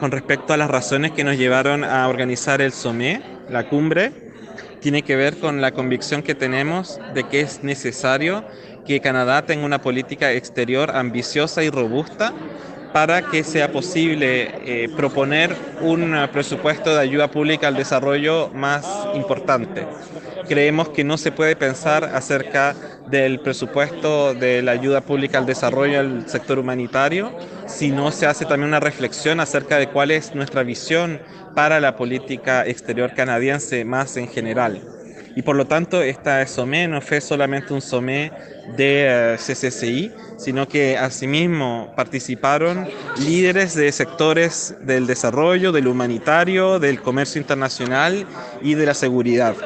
Con respecto a las razones que nos llevaron a organizar el SOMé, la cumbre, tiene que ver con la convicción que tenemos de que es necesario que Canadá tenga una política exterior ambiciosa y robusta para que sea posible eh, proponer un presupuesto de ayuda pública al desarrollo más importante. Creemos que no se puede pensar acerca del presupuesto de la ayuda pública al desarrollo del sector humanitario si no se hace también una reflexión acerca de cuál es nuestra visión para la política exterior canadiense más en general. Y por lo tanto, esta SOME no fue solamente un SOME de eh, CCCI, sino que asimismo participaron líderes de sectores del desarrollo, del humanitario, del comercio internacional y de la seguridad.